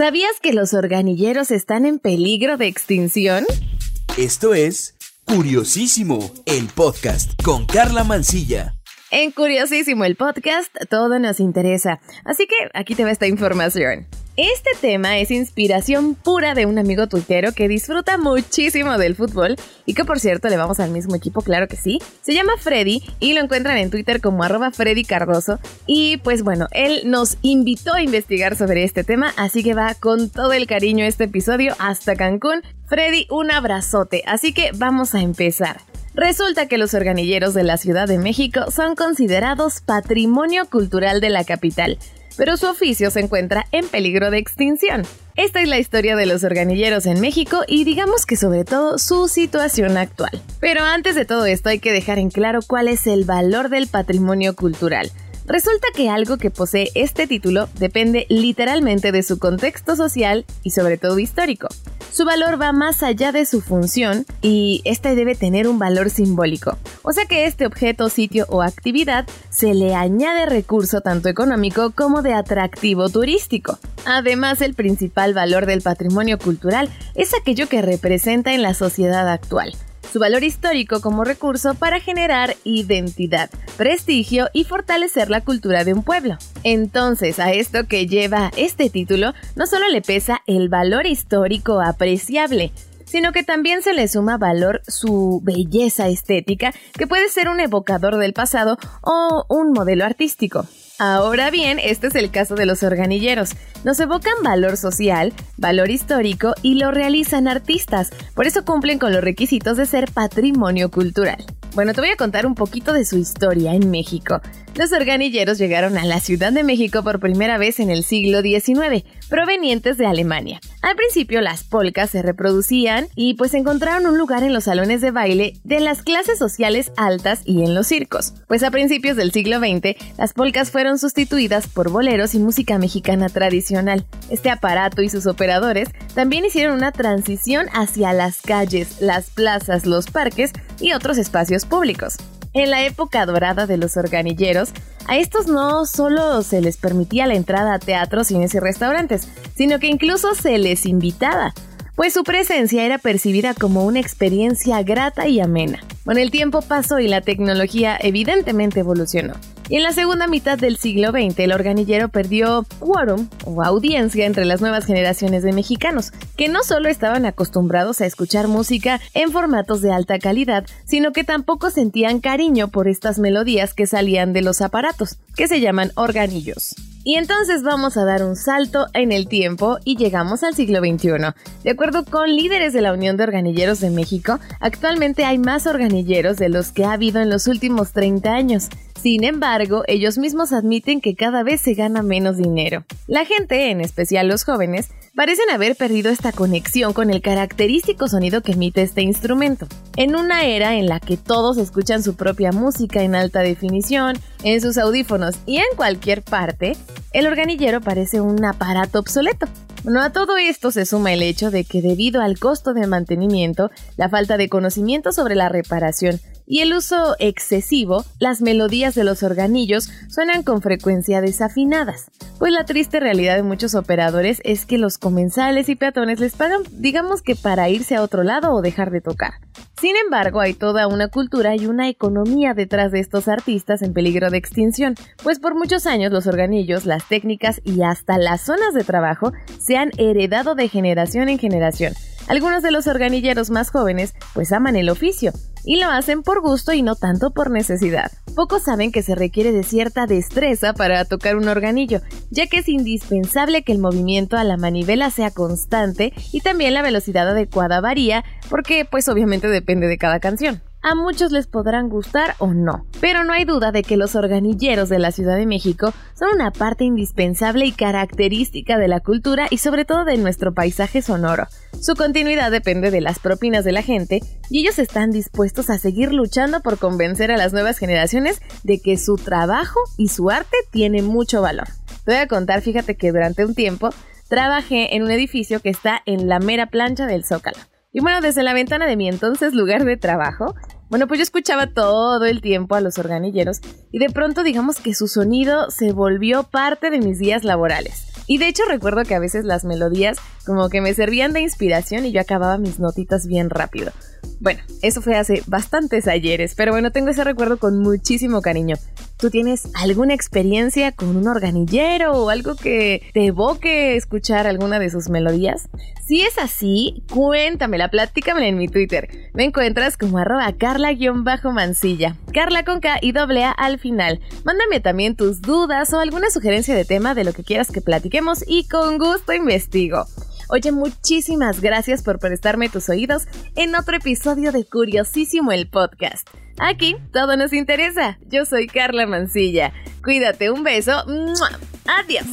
¿Sabías que los organilleros están en peligro de extinción? Esto es Curiosísimo, el podcast con Carla Mancilla. En Curiosísimo, el podcast, todo nos interesa. Así que aquí te va esta información. Este tema es inspiración pura de un amigo tuitero que disfruta muchísimo del fútbol y que por cierto le vamos al mismo equipo, claro que sí. Se llama Freddy y lo encuentran en Twitter como arroba Freddy Cardoso. Y pues bueno, él nos invitó a investigar sobre este tema, así que va con todo el cariño este episodio hasta Cancún. Freddy, un abrazote, así que vamos a empezar. Resulta que los organilleros de la Ciudad de México son considerados patrimonio cultural de la capital pero su oficio se encuentra en peligro de extinción. Esta es la historia de los organilleros en México y digamos que sobre todo su situación actual. Pero antes de todo esto hay que dejar en claro cuál es el valor del patrimonio cultural. Resulta que algo que posee este título depende literalmente de su contexto social y sobre todo histórico. Su valor va más allá de su función y este debe tener un valor simbólico. O sea que este objeto, sitio o actividad se le añade recurso tanto económico como de atractivo turístico. Además, el principal valor del patrimonio cultural es aquello que representa en la sociedad actual su valor histórico como recurso para generar identidad, prestigio y fortalecer la cultura de un pueblo. Entonces, a esto que lleva este título, no solo le pesa el valor histórico apreciable, sino que también se le suma valor su belleza estética, que puede ser un evocador del pasado o un modelo artístico. Ahora bien, este es el caso de los organilleros. Nos evocan valor social, valor histórico y lo realizan artistas, por eso cumplen con los requisitos de ser patrimonio cultural. Bueno, te voy a contar un poquito de su historia en México. Los organilleros llegaron a la Ciudad de México por primera vez en el siglo XIX, provenientes de Alemania. Al principio las polcas se reproducían y pues encontraron un lugar en los salones de baile de las clases sociales altas y en los circos. Pues a principios del siglo XX las polcas fueron sustituidas por boleros y música mexicana tradicional. Este aparato y sus operadores también hicieron una transición hacia las calles, las plazas, los parques y otros espacios públicos. En la época dorada de los organilleros, a estos no solo se les permitía la entrada a teatros, cines y restaurantes, sino que incluso se les invitaba, pues su presencia era percibida como una experiencia grata y amena. Con el tiempo pasó y la tecnología evidentemente evolucionó. Y en la segunda mitad del siglo XX, el organillero perdió quórum o audiencia entre las nuevas generaciones de mexicanos, que no solo estaban acostumbrados a escuchar música en formatos de alta calidad, sino que tampoco sentían cariño por estas melodías que salían de los aparatos, que se llaman organillos. Y entonces vamos a dar un salto en el tiempo y llegamos al siglo XXI. De acuerdo con líderes de la Unión de Organilleros de México, actualmente hay más organilleros de los que ha habido en los últimos 30 años. Sin embargo, ellos mismos admiten que cada vez se gana menos dinero. La gente, en especial los jóvenes, parecen haber perdido esta conexión con el característico sonido que emite este instrumento. En una era en la que todos escuchan su propia música en alta definición, en sus audífonos y en cualquier parte, el organillero parece un aparato obsoleto. Bueno, a todo esto se suma el hecho de que debido al costo de mantenimiento, la falta de conocimiento sobre la reparación y el uso excesivo, las melodías de los organillos suenan con frecuencia desafinadas. Pues la triste realidad de muchos operadores es que los comensales y peatones les pagan, digamos que para irse a otro lado o dejar de tocar. Sin embargo, hay toda una cultura y una economía detrás de estos artistas en peligro de extinción, pues por muchos años los organillos, las técnicas y hasta las zonas de trabajo se han heredado de generación en generación. Algunos de los organilleros más jóvenes pues aman el oficio y lo hacen por gusto y no tanto por necesidad. Pocos saben que se requiere de cierta destreza para tocar un organillo, ya que es indispensable que el movimiento a la manivela sea constante y también la velocidad adecuada varía porque pues obviamente depende de cada canción. A muchos les podrán gustar o no, pero no hay duda de que los organilleros de la Ciudad de México son una parte indispensable y característica de la cultura y sobre todo de nuestro paisaje sonoro. Su continuidad depende de las propinas de la gente y ellos están dispuestos a seguir luchando por convencer a las nuevas generaciones de que su trabajo y su arte tiene mucho valor. Te voy a contar, fíjate que durante un tiempo trabajé en un edificio que está en la mera plancha del Zócalo. Y bueno, desde la ventana de mi entonces lugar de trabajo, bueno, pues yo escuchaba todo el tiempo a los organilleros y de pronto digamos que su sonido se volvió parte de mis días laborales. Y de hecho recuerdo que a veces las melodías como que me servían de inspiración y yo acababa mis notitas bien rápido. Bueno, eso fue hace bastantes ayeres, pero bueno, tengo ese recuerdo con muchísimo cariño. ¿Tú tienes alguna experiencia con un organillero o algo que te evoque escuchar alguna de sus melodías? Si es así, cuéntamela, platícamela en mi Twitter. Me encuentras como arroba carla-mansilla. Carla con K y doble A al final. Mándame también tus dudas o alguna sugerencia de tema de lo que quieras que platiquemos y con gusto investigo. Oye, muchísimas gracias por prestarme tus oídos en otro episodio de Curiosísimo el Podcast. Aquí todo nos interesa. Yo soy Carla Mancilla. Cuídate, un beso. Adiós.